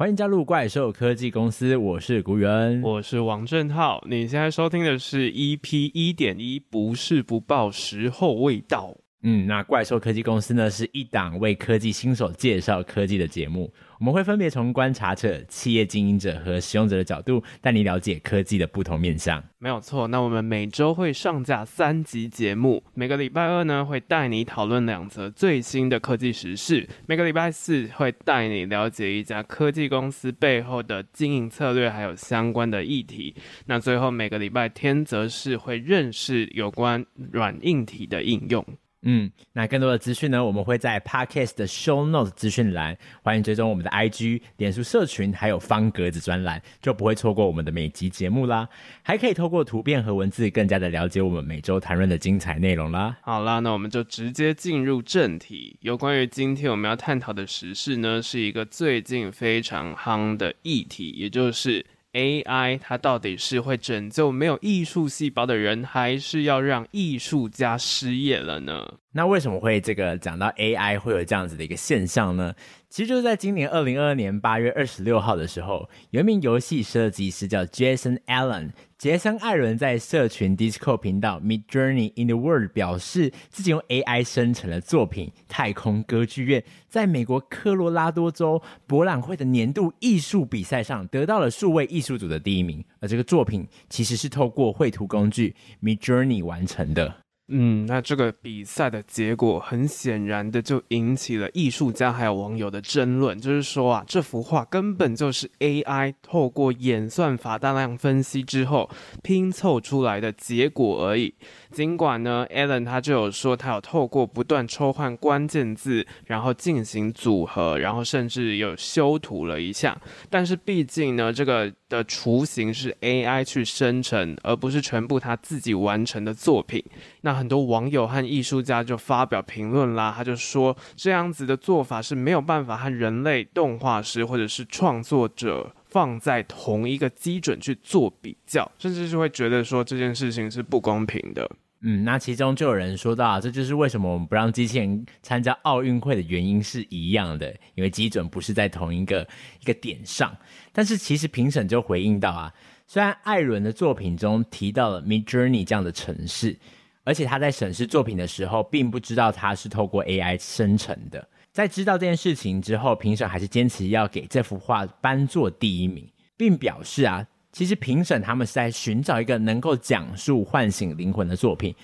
欢迎加入怪兽科技公司，我是古元，我是王正浩。你现在收听的是 EP 一点一，不是不报，时候未到。嗯，那怪兽科技公司呢，是一档为科技新手介绍科技的节目。我们会分别从观察者、企业经营者和使用者的角度，带你了解科技的不同面向。没有错，那我们每周会上架三集节目，每个礼拜二呢会带你讨论两则最新的科技时事，每个礼拜四会带你了解一家科技公司背后的经营策略，还有相关的议题。那最后每个礼拜天则是会认识有关软硬体的应用。嗯，那更多的资讯呢，我们会在 Podcast 的 Show Notes 资讯栏，欢迎追踪我们的 IG、脸书社群，还有方格子专栏，就不会错过我们的每集节目啦。还可以透过图片和文字，更加的了解我们每周谈论的精彩内容啦。好啦，那我们就直接进入正题。有关于今天我们要探讨的时事呢，是一个最近非常夯的议题，也就是。AI 它到底是会拯救没有艺术细胞的人，还是要让艺术家失业了呢？那为什么会这个讲到 AI 会有这样子的一个现象呢？其实就在今年二零二二年八月二十六号的时候，有一名游戏设计师叫 Jason Allen，杰森·艾伦在社群 Discord 频道 Midjourney in the World 表示，自己用 AI 生成了作品《太空歌剧院》，在美国科罗拉多州博览会的年度艺术比赛上得到了数位艺术组的第一名，而这个作品其实是透过绘图工具 Midjourney 完成的。嗯，那这个比赛的结果很显然的就引起了艺术家还有网友的争论，就是说啊，这幅画根本就是 AI 透过演算法大量分析之后拼凑出来的结果而已。尽管呢，Allen 他就有说他有透过不断抽换关键字，然后进行组合，然后甚至有修图了一下，但是毕竟呢，这个的雏形是 AI 去生成，而不是全部他自己完成的作品。那很多网友和艺术家就发表评论啦，他就说这样子的做法是没有办法和人类动画师或者是创作者放在同一个基准去做比较，甚至是会觉得说这件事情是不公平的。嗯，那其中就有人说到，这就是为什么我们不让机器人参加奥运会的原因是一样的，因为基准不是在同一个一个点上。但是其实评审就回应到啊，虽然艾伦的作品中提到了 Midjourney 这样的城市。而且他在审视作品的时候，并不知道它是透过 AI 生成的。在知道这件事情之后，评审还是坚持要给这幅画颁作第一名，并表示啊，其实评审他们是在寻找一个能够讲述、唤醒灵魂的作品，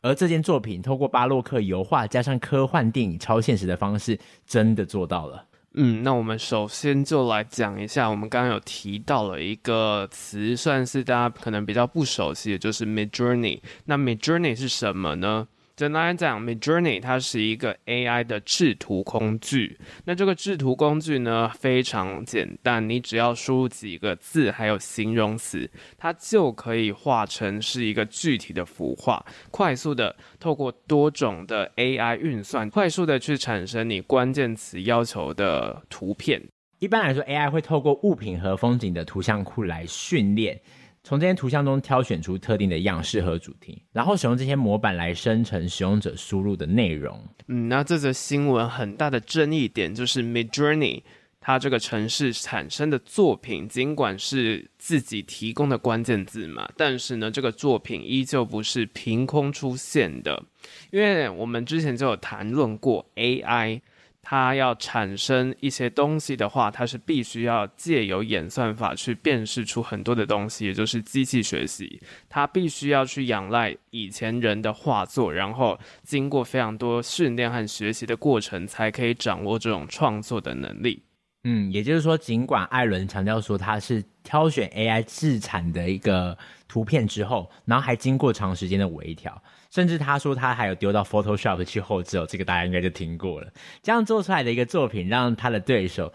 而这件作品透过巴洛克油画加上科幻电影超现实的方式，真的做到了。嗯，那我们首先就来讲一下，我们刚刚有提到了一个词，算是大家可能比较不熟悉的，就是 Midjourney。那 Midjourney 是什么呢？简单来讲，Midjourney 它是一个 AI 的制图工具。那这个制图工具呢，非常简单，你只要输入几个字，还有形容词，它就可以画成是一个具体的幅画。快速的透过多种的 AI 运算，快速的去产生你关键词要求的图片。一般来说，AI 会透过物品和风景的图像库来训练。从这些图像中挑选出特定的样式和主题，然后使用这些模板来生成使用者输入的内容。嗯，那这则新闻很大的争议点就是 Midjourney 它这个城市产生的作品，尽管是自己提供的关键字嘛，但是呢，这个作品依旧不是凭空出现的，因为我们之前就有谈论过 AI。它要产生一些东西的话，它是必须要借由演算法去辨识出很多的东西，也就是机器学习。它必须要去仰赖以前人的画作，然后经过非常多训练和学习的过程，才可以掌握这种创作的能力。嗯，也就是说，尽管艾伦强调说他是挑选 AI 自产的一个图片之后，然后还经过长时间的微调。甚至他说他还有丢到 Photoshop 去后置哦，这个大家应该就听过了。这样做出来的一个作品，让他的对手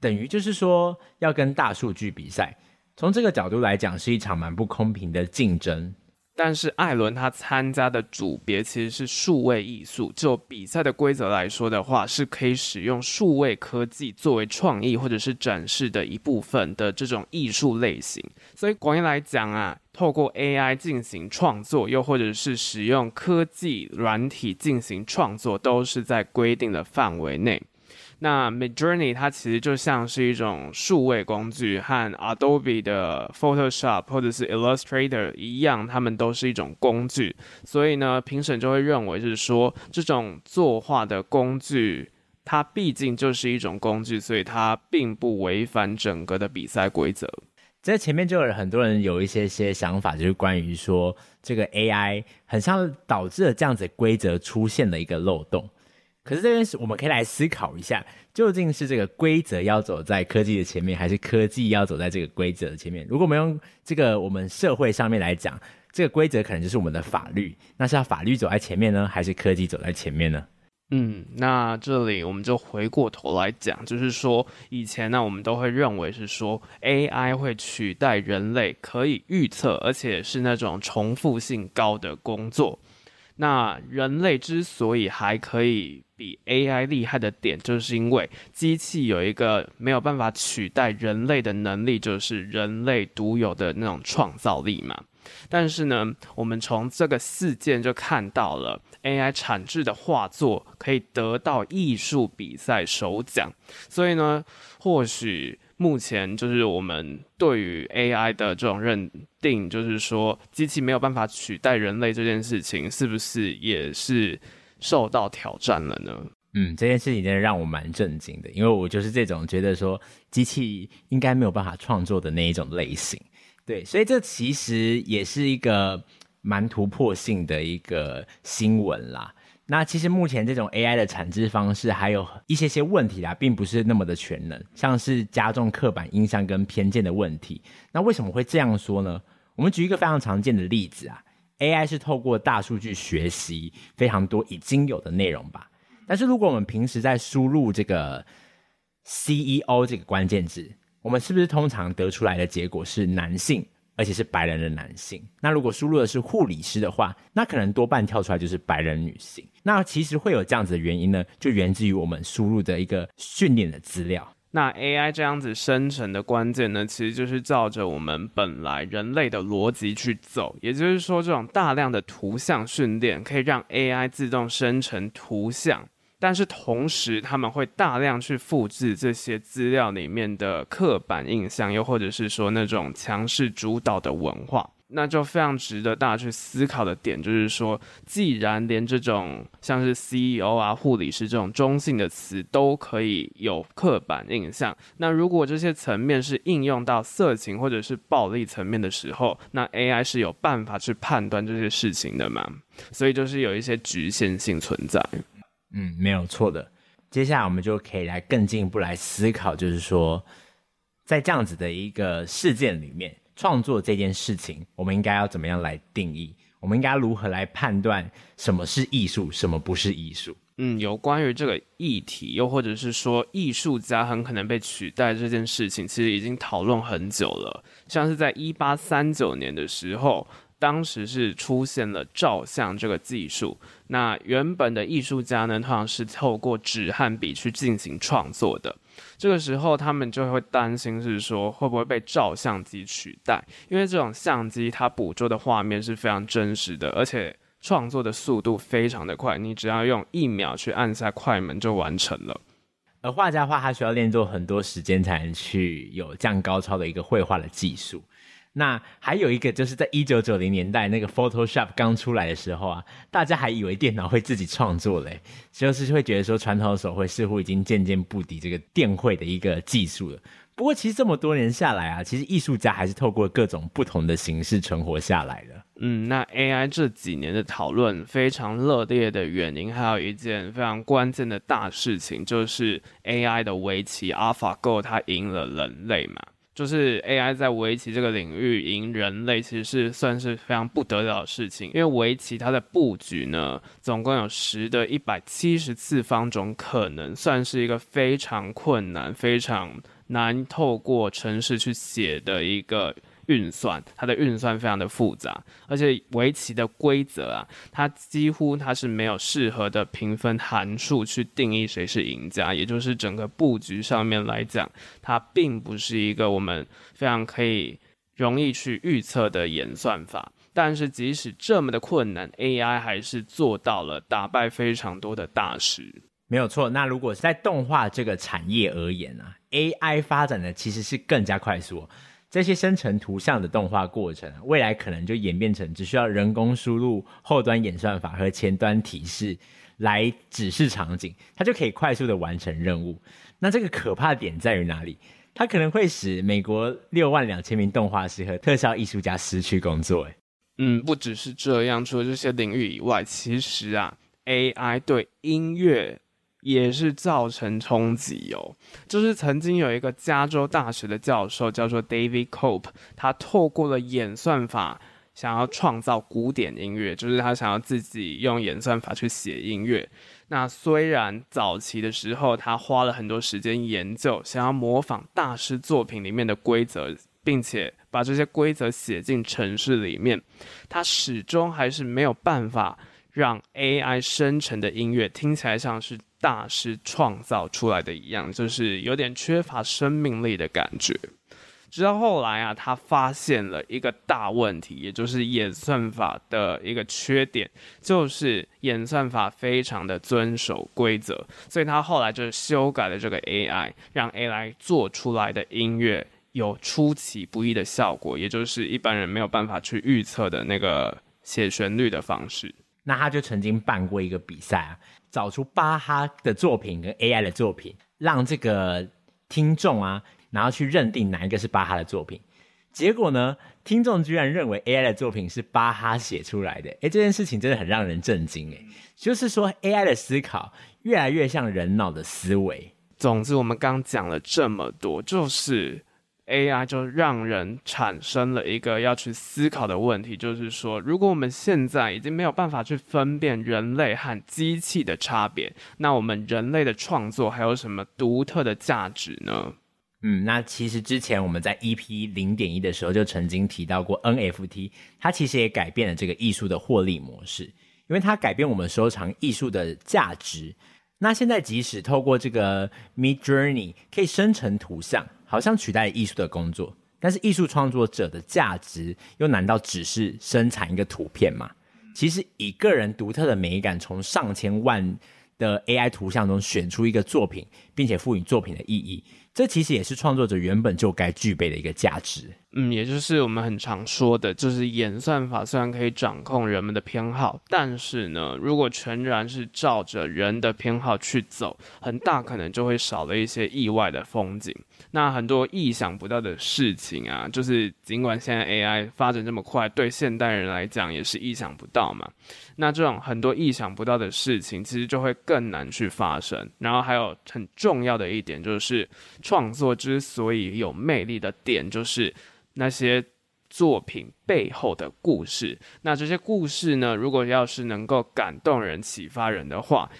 等于就是说要跟大数据比赛。从这个角度来讲，是一场蛮不公平的竞争。但是艾伦他参加的组别其实是数位艺术，就比赛的规则来说的话，是可以使用数位科技作为创意或者是展示的一部分的这种艺术类型。所以广义来讲啊，透过 AI 进行创作，又或者是使用科技软体进行创作，都是在规定的范围内。那 Midjourney 它其实就像是一种数位工具，和 Adobe 的 Photoshop 或者是 Illustrator 一样，它们都是一种工具。所以呢，评审就会认为是说，这种作画的工具，它毕竟就是一种工具，所以它并不违反整个的比赛规则。在前面就有很多人有一些些想法，就是关于说这个 AI 很像导致了这样子规则出现的一个漏洞。可是这边是我们可以来思考一下，究竟是这个规则要走在科技的前面，还是科技要走在这个规则的前面？如果我们用这个我们社会上面来讲，这个规则可能就是我们的法律，那是要法律走在前面呢，还是科技走在前面呢？嗯，那这里我们就回过头来讲，就是说以前呢，我们都会认为是说 AI 会取代人类，可以预测，而且是那种重复性高的工作。那人类之所以还可以比 AI 厉害的点，就是因为机器有一个没有办法取代人类的能力，就是人类独有的那种创造力嘛。但是呢，我们从这个事件就看到了 AI 产制的画作可以得到艺术比赛首奖，所以呢，或许目前就是我们对于 AI 的这种认定，就是说机器没有办法取代人类这件事情，是不是也是受到挑战了呢？嗯，这件事情真的让我蛮震惊的，因为我就是这种觉得说机器应该没有办法创作的那一种类型。对，所以这其实也是一个蛮突破性的一个新闻啦。那其实目前这种 AI 的产制方式还有一些些问题啦，并不是那么的全能，像是加重刻板印象跟偏见的问题。那为什么会这样说呢？我们举一个非常常见的例子啊，AI 是透过大数据学习非常多已经有的内容吧。但是如果我们平时在输入这个 CEO 这个关键字，我们是不是通常得出来的结果是男性，而且是白人的男性？那如果输入的是护理师的话，那可能多半跳出来就是白人女性。那其实会有这样子的原因呢，就源自于我们输入的一个训练的资料。那 AI 这样子生成的关键呢，其实就是照着我们本来人类的逻辑去走。也就是说，这种大量的图像训练可以让 AI 自动生成图像。但是同时，他们会大量去复制这些资料里面的刻板印象，又或者是说那种强势主导的文化，那就非常值得大家去思考的点，就是说，既然连这种像是 CEO 啊、护理师这种中性的词都可以有刻板印象，那如果这些层面是应用到色情或者是暴力层面的时候，那 AI 是有办法去判断这些事情的吗？所以就是有一些局限性存在。嗯，没有错的。接下来我们就可以来更进一步来思考，就是说，在这样子的一个事件里面，创作这件事情，我们应该要怎么样来定义？我们应该如何来判断什么是艺术，什么不是艺术？嗯，有关于这个议题，又或者是说艺术家很可能被取代这件事情，其实已经讨论很久了。像是在一八三九年的时候。当时是出现了照相这个技术，那原本的艺术家呢，通常是透过纸和笔去进行创作的。这个时候，他们就会担心是说会不会被照相机取代，因为这种相机它捕捉的画面是非常真实的，而且创作的速度非常的快，你只要用一秒去按下快门就完成了。而画家的话，他需要练就很多时间才能去有这样高超的一个绘画的技术。那还有一个，就是在一九九零年代那个 Photoshop 刚出来的时候啊，大家还以为电脑会自己创作嘞，就是会觉得说传统的手绘似乎已经渐渐不敌这个电绘的一个技术了。不过其实这么多年下来啊，其实艺术家还是透过各种不同的形式存活下来的。嗯，那 AI 这几年的讨论非常热烈的原因，还有一件非常关键的大事情，就是 AI 的围棋 AlphaGo 它赢了人类嘛。就是 AI 在围棋这个领域赢人类，其实是算是非常不得了的事情。因为围棋它的布局呢，总共有十的一百七十次方种可能，算是一个非常困难、非常难透过程式去写的一个。运算，它的运算非常的复杂，而且围棋的规则啊，它几乎它是没有适合的评分函数去定义谁是赢家，也就是整个布局上面来讲，它并不是一个我们非常可以容易去预测的演算法。但是即使这么的困难，AI 还是做到了打败非常多的大师。没有错。那如果是在动画这个产业而言啊，AI 发展的其实是更加快速。这些生成图像的动画过程，未来可能就演变成只需要人工输入后端演算法和前端提示来指示场景，它就可以快速的完成任务。那这个可怕的点在于哪里？它可能会使美国六万两千名动画师和特效艺术家失去工作。嗯，不只是这样，除了这些领域以外，其实啊，AI 对音乐也是造成冲击哦。就是曾经有一个加州大学的教授叫做 David Cope，他透过了演算法想要创造古典音乐，就是他想要自己用演算法去写音乐。那虽然早期的时候他花了很多时间研究，想要模仿大师作品里面的规则。并且把这些规则写进程式里面，它始终还是没有办法让 AI 生成的音乐听起来像是大师创造出来的一样，就是有点缺乏生命力的感觉。直到后来啊，他发现了一个大问题，也就是演算法的一个缺点，就是演算法非常的遵守规则，所以他后来就修改了这个 AI，让 AI 做出来的音乐。有出其不意的效果，也就是一般人没有办法去预测的那个写旋律的方式。那他就曾经办过一个比赛啊，找出巴哈的作品跟 AI 的作品，让这个听众啊，然后去认定哪一个是巴哈的作品。结果呢，听众居然认为 AI 的作品是巴哈写出来的。诶，这件事情真的很让人震惊诶，就是说 AI 的思考越来越像人脑的思维。总之，我们刚讲了这么多，就是。AI 就让人产生了一个要去思考的问题，就是说，如果我们现在已经没有办法去分辨人类和机器的差别，那我们人类的创作还有什么独特的价值呢？嗯，那其实之前我们在 EP 零点一的时候就曾经提到过 NFT，它其实也改变了这个艺术的获利模式，因为它改变我们收藏艺术的价值。那现在即使透过这个 Midjourney 可以生成图像。好像取代艺术的工作，但是艺术创作者的价值又难道只是生产一个图片吗？其实以个人独特的美感，从上千万的 AI 图像中选出一个作品，并且赋予作品的意义，这其实也是创作者原本就该具备的一个价值。嗯，也就是我们很常说的，就是演算法虽然可以掌控人们的偏好，但是呢，如果全然是照着人的偏好去走，很大可能就会少了一些意外的风景。那很多意想不到的事情啊，就是尽管现在 AI 发展这么快，对现代人来讲也是意想不到嘛。那这种很多意想不到的事情，其实就会更难去发生。然后还有很重要的一点，就是创作之所以有魅力的点，就是。那些作品背后的故事，那这些故事呢，如果要是能够感动人、启发人的话，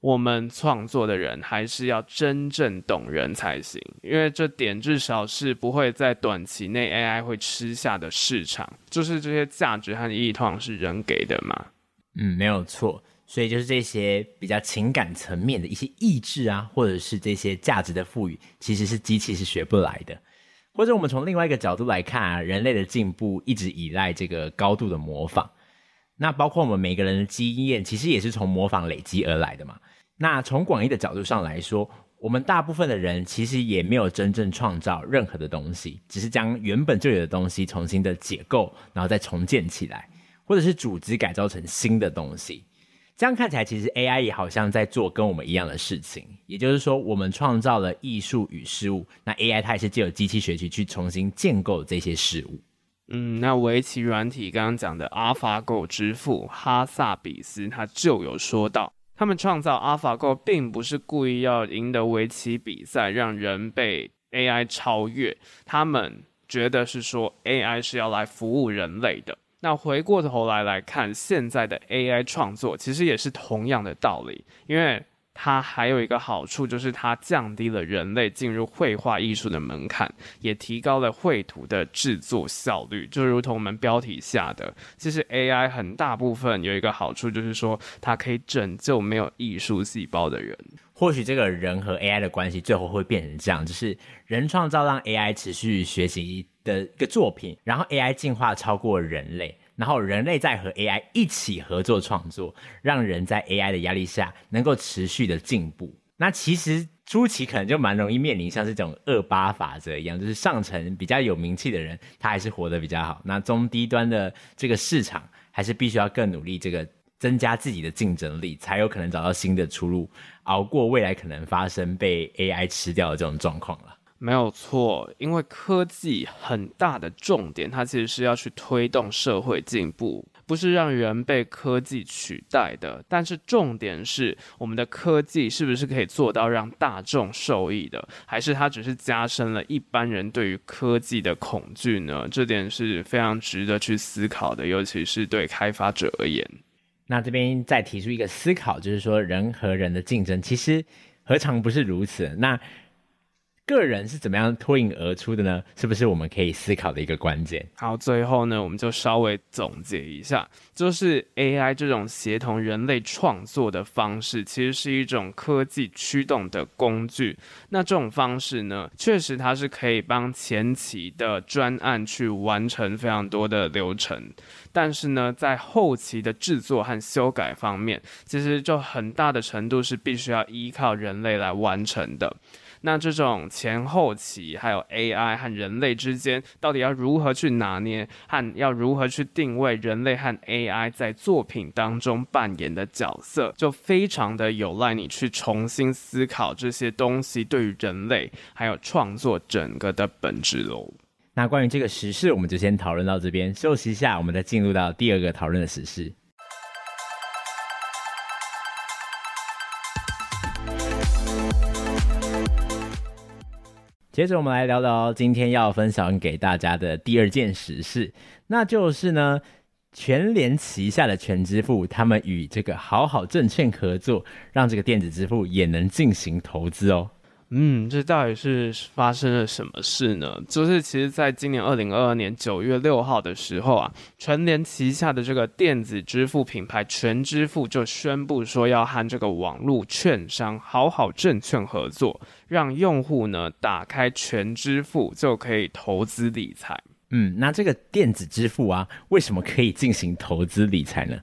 我们创作的人还是要真正懂人才行，因为这点至少是不会在短期内 AI 会吃下的市场，就是这些价值和意义通常是人给的嘛。嗯，没有错，所以就是这些比较情感层面的一些意志啊，或者是这些价值的赋予，其实是机器是学不来的。或者我们从另外一个角度来看啊，人类的进步一直依赖这个高度的模仿。那包括我们每个人的经验，其实也是从模仿累积而来的嘛。那从广义的角度上来说，我们大部分的人其实也没有真正创造任何的东西，只是将原本就有的东西重新的解构，然后再重建起来，或者是组织改造成新的东西。这样看起来，其实 AI 也好像在做跟我们一样的事情，也就是说，我们创造了艺术与事物，那 AI 它也是借由机器学习去重新建构这些事物。嗯，那围棋软体刚刚讲的 AlphaGo 之父哈萨比斯，他就有说到，他们创造 AlphaGo 并不是故意要赢得围棋比赛，让人被 AI 超越，他们觉得是说 AI 是要来服务人类的。那回过头来来看，现在的 AI 创作其实也是同样的道理，因为它还有一个好处，就是它降低了人类进入绘画艺术的门槛，也提高了绘图的制作效率。就如同我们标题下的，其实 AI 很大部分有一个好处，就是说它可以拯救没有艺术细胞的人。或许这个人和 AI 的关系最后会变成这样，就是人创造让 AI 持续学习的一个作品，然后 AI 进化超过人类，然后人类再和 AI 一起合作创作，让人在 AI 的压力下能够持续的进步。那其实初期可能就蛮容易面临像这种二八法则一样，就是上层比较有名气的人，他还是活得比较好。那中低端的这个市场，还是必须要更努力，这个增加自己的竞争力，才有可能找到新的出路，熬过未来可能发生被 AI 吃掉的这种状况了。没有错，因为科技很大的重点，它其实是要去推动社会进步，不是让人被科技取代的。但是重点是，我们的科技是不是可以做到让大众受益的，还是它只是加深了一般人对于科技的恐惧呢？这点是非常值得去思考的，尤其是对开发者而言。那这边再提出一个思考，就是说人和人的竞争，其实何尝不是如此？那个人是怎么样脱颖而出的呢？是不是我们可以思考的一个关键？好，最后呢，我们就稍微总结一下，就是 AI 这种协同人类创作的方式，其实是一种科技驱动的工具。那这种方式呢，确实它是可以帮前期的专案去完成非常多的流程，但是呢，在后期的制作和修改方面，其实就很大的程度是必须要依靠人类来完成的。那这种前后期还有 AI 和人类之间，到底要如何去拿捏，和要如何去定位人类和 AI 在作品当中扮演的角色，就非常的有赖你去重新思考这些东西对于人类还有创作整个的本质喽。那关于这个时事，我们就先讨论到这边，休息一下，我们再进入到第二个讨论的时事。接着我们来聊聊今天要分享给大家的第二件实事，那就是呢，全联旗下的全支付，他们与这个好好证券合作，让这个电子支付也能进行投资哦。嗯，这到底是发生了什么事呢？就是其实，在今年二零二二年九月六号的时候啊，全联旗下的这个电子支付品牌全支付就宣布说，要和这个网络券商好好证券合作，让用户呢打开全支付就可以投资理财。嗯，那这个电子支付啊，为什么可以进行投资理财呢？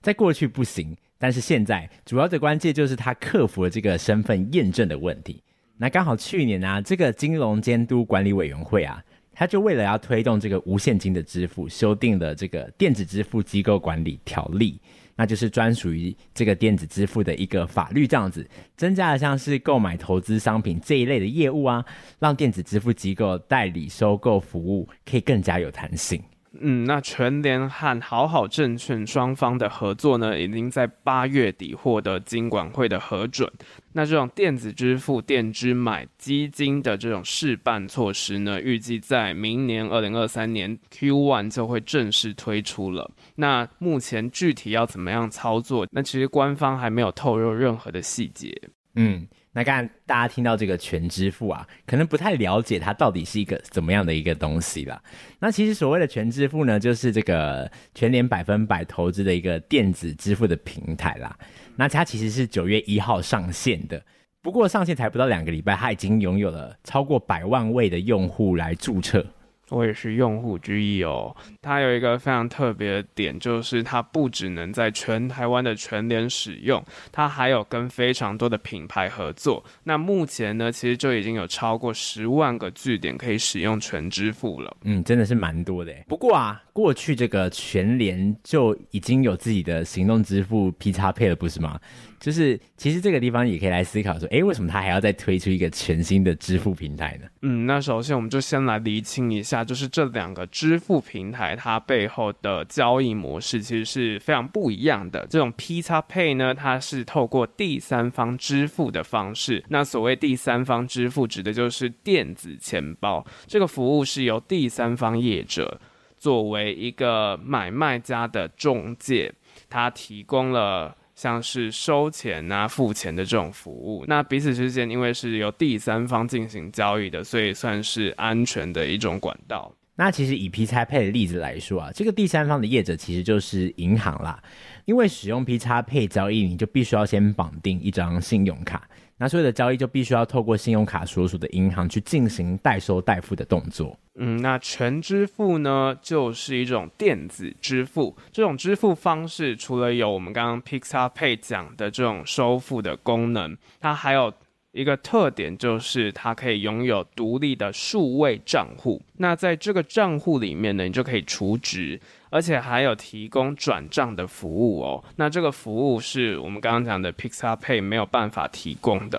在过去不行，但是现在主要的关键就是它克服了这个身份验证的问题。那刚好去年啊，这个金融监督管理委员会啊，他就为了要推动这个无现金的支付，修订了这个电子支付机构管理条例，那就是专属于这个电子支付的一个法律，这样子增加了像是购买投资商品这一类的业务啊，让电子支付机构代理收购服务可以更加有弹性。嗯，那全联和好好证券双方的合作呢，已经在八月底获得金管会的核准。那这种电子支付、电支买基金的这种试办措施呢，预计在明年二零二三年 Q one 就会正式推出了。那目前具体要怎么样操作？那其实官方还没有透露任何的细节。嗯。那刚刚大家听到这个全支付啊，可能不太了解它到底是一个怎么样的一个东西啦。那其实所谓的全支付呢，就是这个全联百分百投资的一个电子支付的平台啦。那它其实是九月一号上线的，不过上线才不到两个礼拜，它已经拥有了超过百万位的用户来注册。我也是用户之一哦。它有一个非常特别的点，就是它不只能在全台湾的全联使用，它还有跟非常多的品牌合作。那目前呢，其实就已经有超过十万个据点可以使用全支付了。嗯，真的是蛮多的。不过啊，过去这个全联就已经有自己的行动支付 P 叉 Pay 了，不是吗？就是其实这个地方也可以来思考说，诶，为什么他还要再推出一个全新的支付平台呢？嗯，那首先我们就先来厘清一下，就是这两个支付平台它背后的交易模式其实是非常不一样的。这种 P 叉 Pay 呢，它是透过第三方支付的方式。那所谓第三方支付，指的就是电子钱包。这个服务是由第三方业者作为一个买卖家的中介，他提供了。像是收钱啊、付钱的这种服务，那彼此之间因为是由第三方进行交易的，所以算是安全的一种管道。那其实以 P 拆配的例子来说啊，这个第三方的业者其实就是银行啦。因为使用 PXPay 交易，你就必须要先绑定一张信用卡，那所有的交易就必须要透过信用卡所属的银行去进行代收代付的动作。嗯，那全支付呢，就是一种电子支付。这种支付方式除了有我们刚刚 PXPay 讲的这种收付的功能，它还有。一个特点就是它可以拥有独立的数位账户，那在这个账户里面呢，你就可以储值，而且还有提供转账的服务哦。那这个服务是我们刚刚讲的 PixApay 没有办法提供的。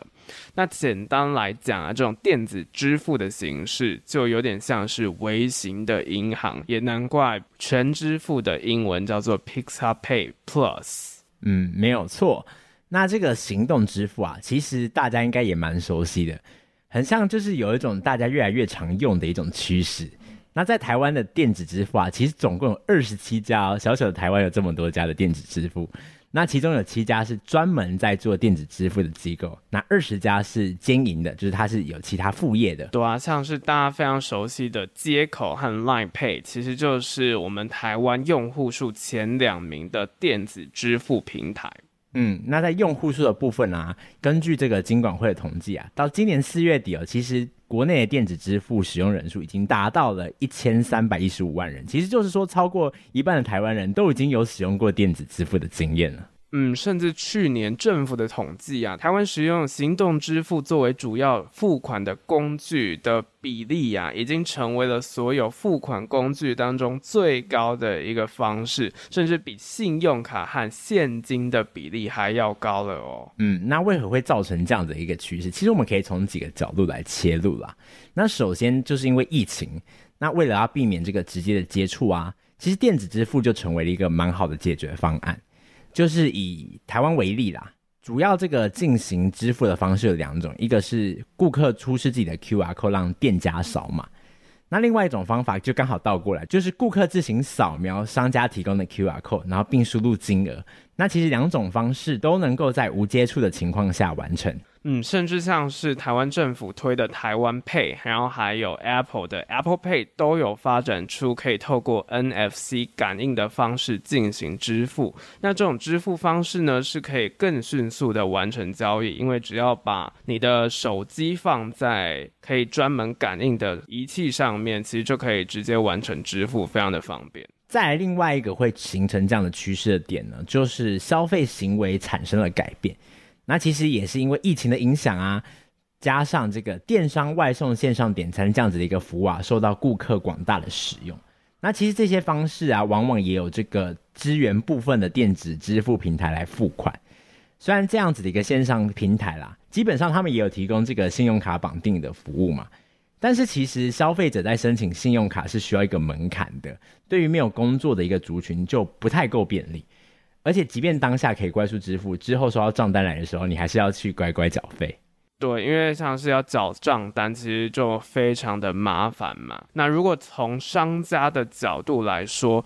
那简单来讲啊，这种电子支付的形式就有点像是微型的银行，也难怪全支付的英文叫做 PixApay Plus。嗯，没有错。那这个行动支付啊，其实大家应该也蛮熟悉的，很像就是有一种大家越来越常用的一种趋势。那在台湾的电子支付啊，其实总共有二十七家哦，小小的台湾有这么多家的电子支付，那其中有七家是专门在做电子支付的机构，那二十家是经营的，就是它是有其他副业的。对啊，像是大家非常熟悉的街口和 Line Pay，其实就是我们台湾用户数前两名的电子支付平台。嗯，那在用户数的部分啊，根据这个金管会的统计啊，到今年四月底哦，其实国内的电子支付使用人数已经达到了一千三百一十五万人，其实就是说超过一半的台湾人都已经有使用过电子支付的经验了。嗯，甚至去年政府的统计啊，台湾使用行动支付作为主要付款的工具的比例啊，已经成为了所有付款工具当中最高的一个方式，甚至比信用卡和现金的比例还要高了哦。嗯，那为何会造成这样的一个趋势？其实我们可以从几个角度来切入啦。那首先就是因为疫情，那为了要避免这个直接的接触啊，其实电子支付就成为了一个蛮好的解决方案。就是以台湾为例啦，主要这个进行支付的方式有两种，一个是顾客出示自己的 QR code 让店家扫码，那另外一种方法就刚好倒过来，就是顾客自行扫描商家提供的 QR code，然后并输入金额。那其实两种方式都能够在无接触的情况下完成。嗯，甚至像是台湾政府推的台湾 Pay，然后还有 Apple 的 Apple Pay 都有发展出可以透过 NFC 感应的方式进行支付。那这种支付方式呢，是可以更迅速的完成交易，因为只要把你的手机放在可以专门感应的仪器上面，其实就可以直接完成支付，非常的方便。再另外一个会形成这样的趋势的点呢，就是消费行为产生了改变。那其实也是因为疫情的影响啊，加上这个电商外送、线上点餐这样子的一个服务啊，受到顾客广大的使用。那其实这些方式啊，往往也有这个支援部分的电子支付平台来付款。虽然这样子的一个线上平台啦，基本上他们也有提供这个信用卡绑定的服务嘛，但是其实消费者在申请信用卡是需要一个门槛的，对于没有工作的一个族群就不太够便利。而且，即便当下可以快速支付，之后收到账单来的时候，你还是要去乖乖缴费。对，因为像是要缴账单，其实就非常的麻烦嘛。那如果从商家的角度来说，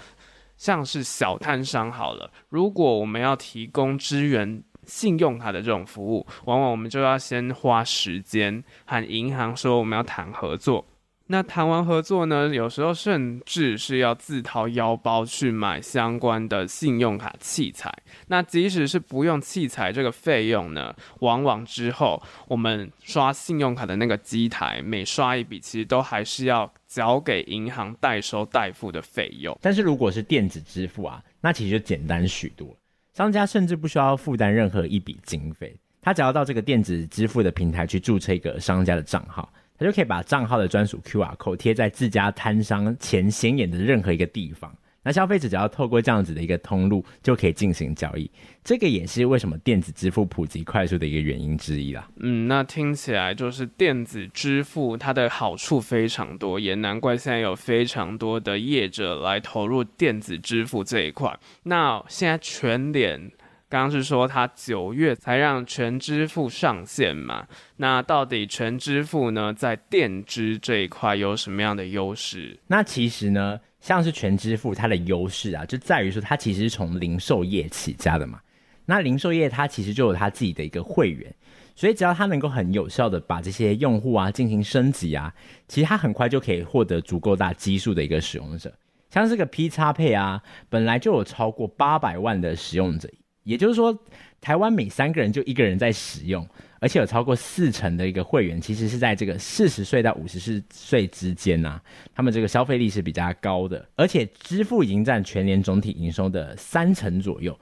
像是小摊商好了，如果我们要提供支援信用卡的这种服务，往往我们就要先花时间和银行说我们要谈合作。那谈完合作呢，有时候甚至是要自掏腰包去买相关的信用卡器材。那即使是不用器材这个费用呢，往往之后我们刷信用卡的那个机台每刷一笔，其实都还是要缴给银行代收代付的费用。但是如果是电子支付啊，那其实就简单许多，商家甚至不需要负担任何一笔经费，他只要到这个电子支付的平台去注册一个商家的账号。他就可以把账号的专属 QR code 贴在自家摊商前显眼的任何一个地方，那消费者只要透过这样子的一个通路就可以进行交易，这个也是为什么电子支付普及快速的一个原因之一啦。嗯，那听起来就是电子支付它的好处非常多，也难怪现在有非常多的业者来投入电子支付这一块。那现在全联。刚刚是说它九月才让全支付上线嘛？那到底全支付呢，在电支这一块有什么样的优势？那其实呢，像是全支付它的优势啊，就在于说它其实是从零售业起家的嘛。那零售业它其实就有它自己的一个会员，所以只要它能够很有效的把这些用户啊进行升级啊，其实它很快就可以获得足够大基数的一个使用者。像这个 P 叉配啊，本来就有超过八百万的使用者，也就是说，台湾每三个人就一个人在使用，而且有超过四成的一个会员其实是在这个四十岁到五十四岁之间呐、他们这个消费力是比较高的，而且支付已经占全年总体营收的三成左右。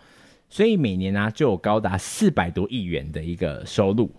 所以每年呢、就有高达四百多亿元的一个收入。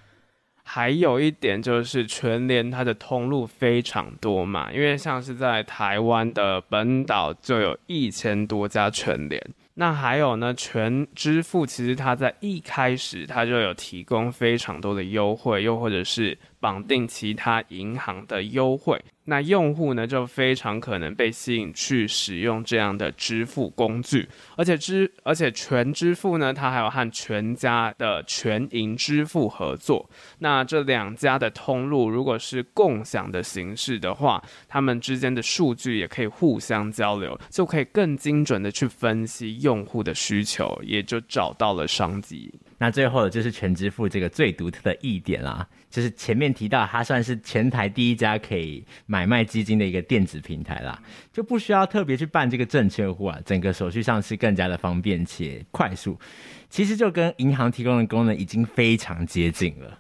还有一点就是全联它的通路非常多嘛，因为像是在台湾的本岛就有一千多家全联。那还有呢，全支付其实它在一开始它就有提供非常多的优惠，又或者是。绑定其他银行的优惠，那用户呢就非常可能被吸引去使用这样的支付工具，而且支而且全支付呢，它还有和全家的全银支付合作。那这两家的通路如果是共享的形式的话，他们之间的数据也可以互相交流，就可以更精准的去分析用户的需求，也就找到了商机。那最后的就是全支付这个最独特的一点啦，就是前面提到它算是全台第一家可以买卖基金的一个电子平台啦，就不需要特别去办这个证券户啊，整个手续上是更加的方便且快速，其实就跟银行提供的功能已经非常接近了。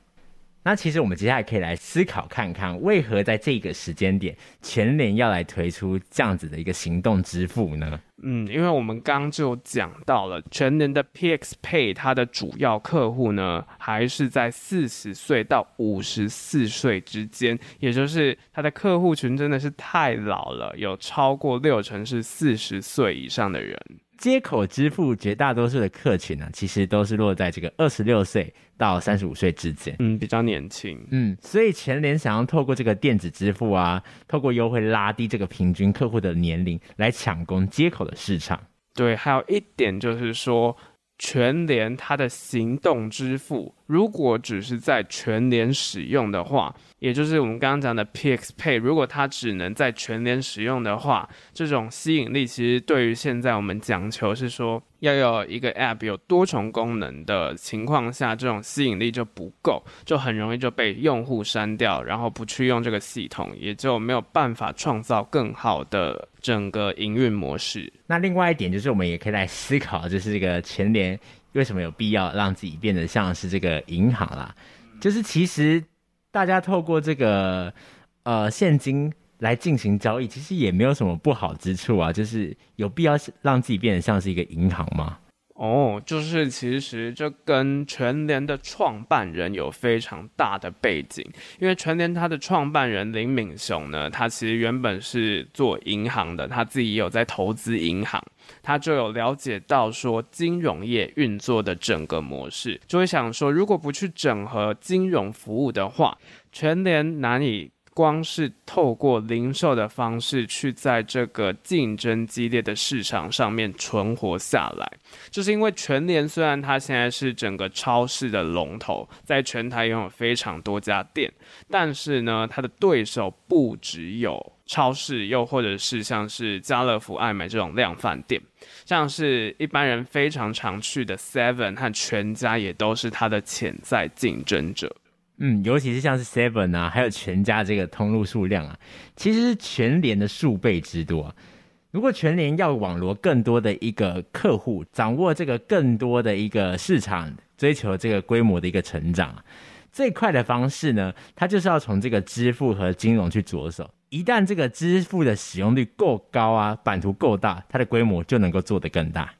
那其实我们接下来可以来思考看看，为何在这个时间点，全联要来推出这样子的一个行动支付呢？嗯，因为我们刚就讲到了全联的 PX Pay，它的主要客户呢，还是在四十岁到五十四岁之间，也就是它的客户群真的是太老了，有超过六成是四十岁以上的人。街口支付绝大多数的客群呢，其实都是落在这个二十六岁到三十五岁之间，嗯，比较年轻，嗯，所以全联想要透过这个电子支付啊，透过优惠拉低这个平均客户的年龄，来抢攻接口的市场。对，还有一点就是说。全联它的行动支付，如果只是在全联使用的话，也就是我们刚刚讲的 PX Pay，如果它只能在全联使用的话，这种吸引力其实对于现在我们讲求是说要有一个 App 有多重功能的情况下，这种吸引力就不够，就很容易就被用户删掉，然后不去用这个系统，也就没有办法创造更好的整个营运模式。那另外一点就是，我们也可以来思考，就是这个全联为什么有必要让自己变得像是这个银行啦？就是其实大家透过这个呃现金来进行交易，其实也没有什么不好之处啊。就是有必要让自己变得像是一个银行吗？哦，就是其实这跟全联的创办人有非常大的背景，因为全联他的创办人林敏雄呢，他其实原本是做银行的，他自己也有在投资银行，他就有了解到说金融业运作的整个模式，就会想说，如果不去整合金融服务的话，全联哪里？光是透过零售的方式去在这个竞争激烈的市场上面存活下来，就是因为全联虽然它现在是整个超市的龙头，在全台拥有非常多家店，但是呢，它的对手不只有超市，又或者是像是家乐福、爱买这种量贩店，像是一般人非常常去的 Seven 和全家，也都是它的潜在竞争者。嗯，尤其是像是 Seven 啊，还有全家这个通路数量啊，其实是全联的数倍之多。如果全联要网罗更多的一个客户，掌握这个更多的一个市场，追求这个规模的一个成长，最快的方式呢，它就是要从这个支付和金融去着手。一旦这个支付的使用率够高啊，版图够大，它的规模就能够做得更大。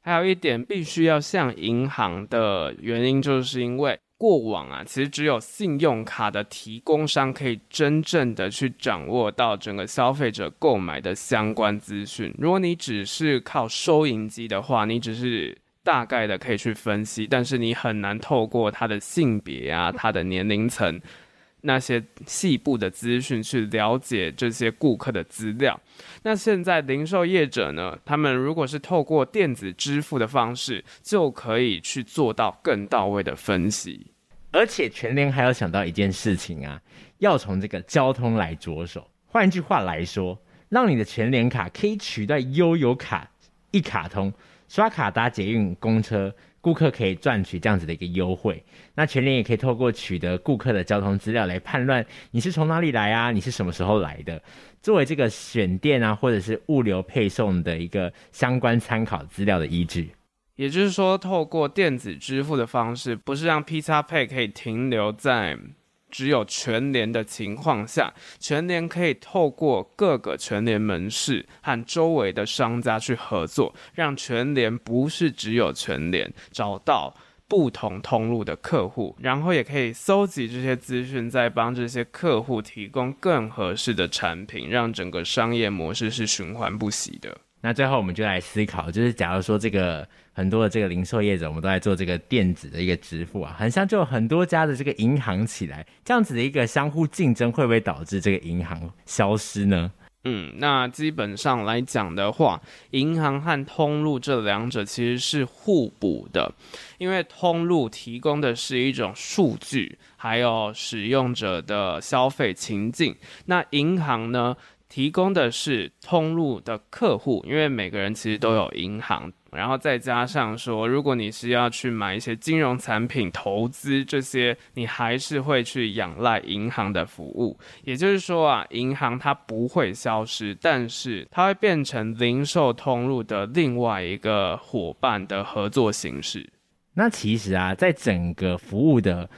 还有一点必须要向银行的原因，就是因为。过往啊，其实只有信用卡的提供商可以真正的去掌握到整个消费者购买的相关资讯。如果你只是靠收银机的话，你只是大概的可以去分析，但是你很难透过他的性别啊、他的年龄层那些细部的资讯去了解这些顾客的资料。那现在零售业者呢，他们如果是透过电子支付的方式，就可以去做到更到位的分析。而且全联还要想到一件事情啊，要从这个交通来着手。换句话来说，让你的全联卡可以取代悠游卡一卡通，刷卡搭捷运、公车顾客可以赚取这样子的一个优惠。那全联也可以透过取得顾客的交通资料来判断你是从哪里来啊，你是什么时候来的，作为这个选店啊或者是物流配送的一个相关参考资料的依据。也就是说，透过电子支付的方式，不是让 Pizza Pay 可以停留在只有全联的情况下，全联可以透过各个全联门市和周围的商家去合作，让全联不是只有全联，找到不同通路的客户，然后也可以搜集这些资讯，再帮这些客户提供更合适的产品，让整个商业模式是循环不息的。那最后我们就来思考，就是假如说这个很多的这个零售业者，我们都在做这个电子的一个支付啊，很像就有很多家的这个银行起来，这样子的一个相互竞争，会不会导致这个银行消失呢？嗯，那基本上来讲的话，银行和通路这两者其实是互补的，因为通路提供的是一种数据，还有使用者的消费情境，那银行呢，提供的是通路的客户，因为每个人其实都有银行，然后再加上说，如果你是要去买一些金融产品、投资这些，你还是会去仰赖银行的服务。也就是说啊，银行它不会消失，但是它会变成零售通路的另外一个伙伴的合作形式。那其实啊，在整个服务的。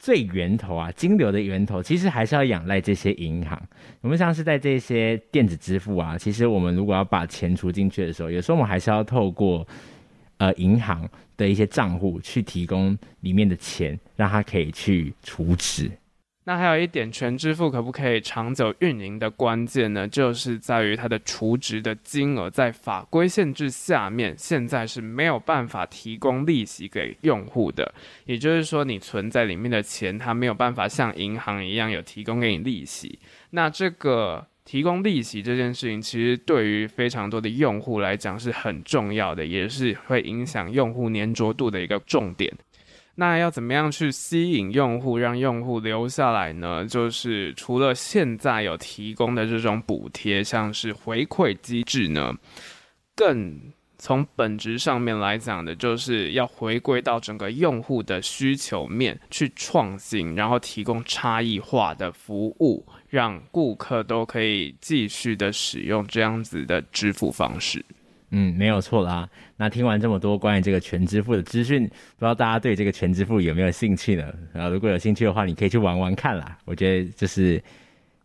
最源头啊，金流的源头其实还是要仰赖这些银行。我们像是在这些电子支付啊，其实我们如果要把钱储进去的时候，有时候我们还是要透过呃银行的一些账户去提供里面的钱，让它可以去储值。那还有一点，全支付可不可以长久运营的关键呢？就是在于它的储值的金额，在法规限制下面，现在是没有办法提供利息给用户的。也就是说，你存在里面的钱，它没有办法像银行一样有提供给你利息。那这个提供利息这件事情，其实对于非常多的用户来讲是很重要的，也是会影响用户粘着度的一个重点。那要怎么样去吸引用户，让用户留下来呢？就是除了现在有提供的这种补贴，像是回馈机制呢，更从本质上面来讲的，就是要回归到整个用户的需求面去创新，然后提供差异化的服务，让顾客都可以继续的使用这样子的支付方式。嗯，没有错啦。那听完这么多关于这个全支付的资讯，不知道大家对这个全支付有没有兴趣呢？啊如果有兴趣的话，你可以去玩玩看啦。我觉得就是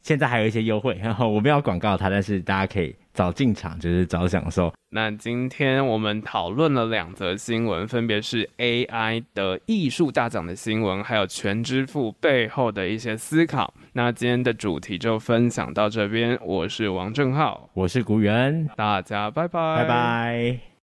现在还有一些优惠，然后我没有广告它，但是大家可以早进场，就是早享受。那今天我们讨论了两则新闻，分别是 AI 的艺术大奖的新闻，还有全支付背后的一些思考。那今天的主题就分享到这边，我是王正浩，我是古元，大家拜拜，拜拜。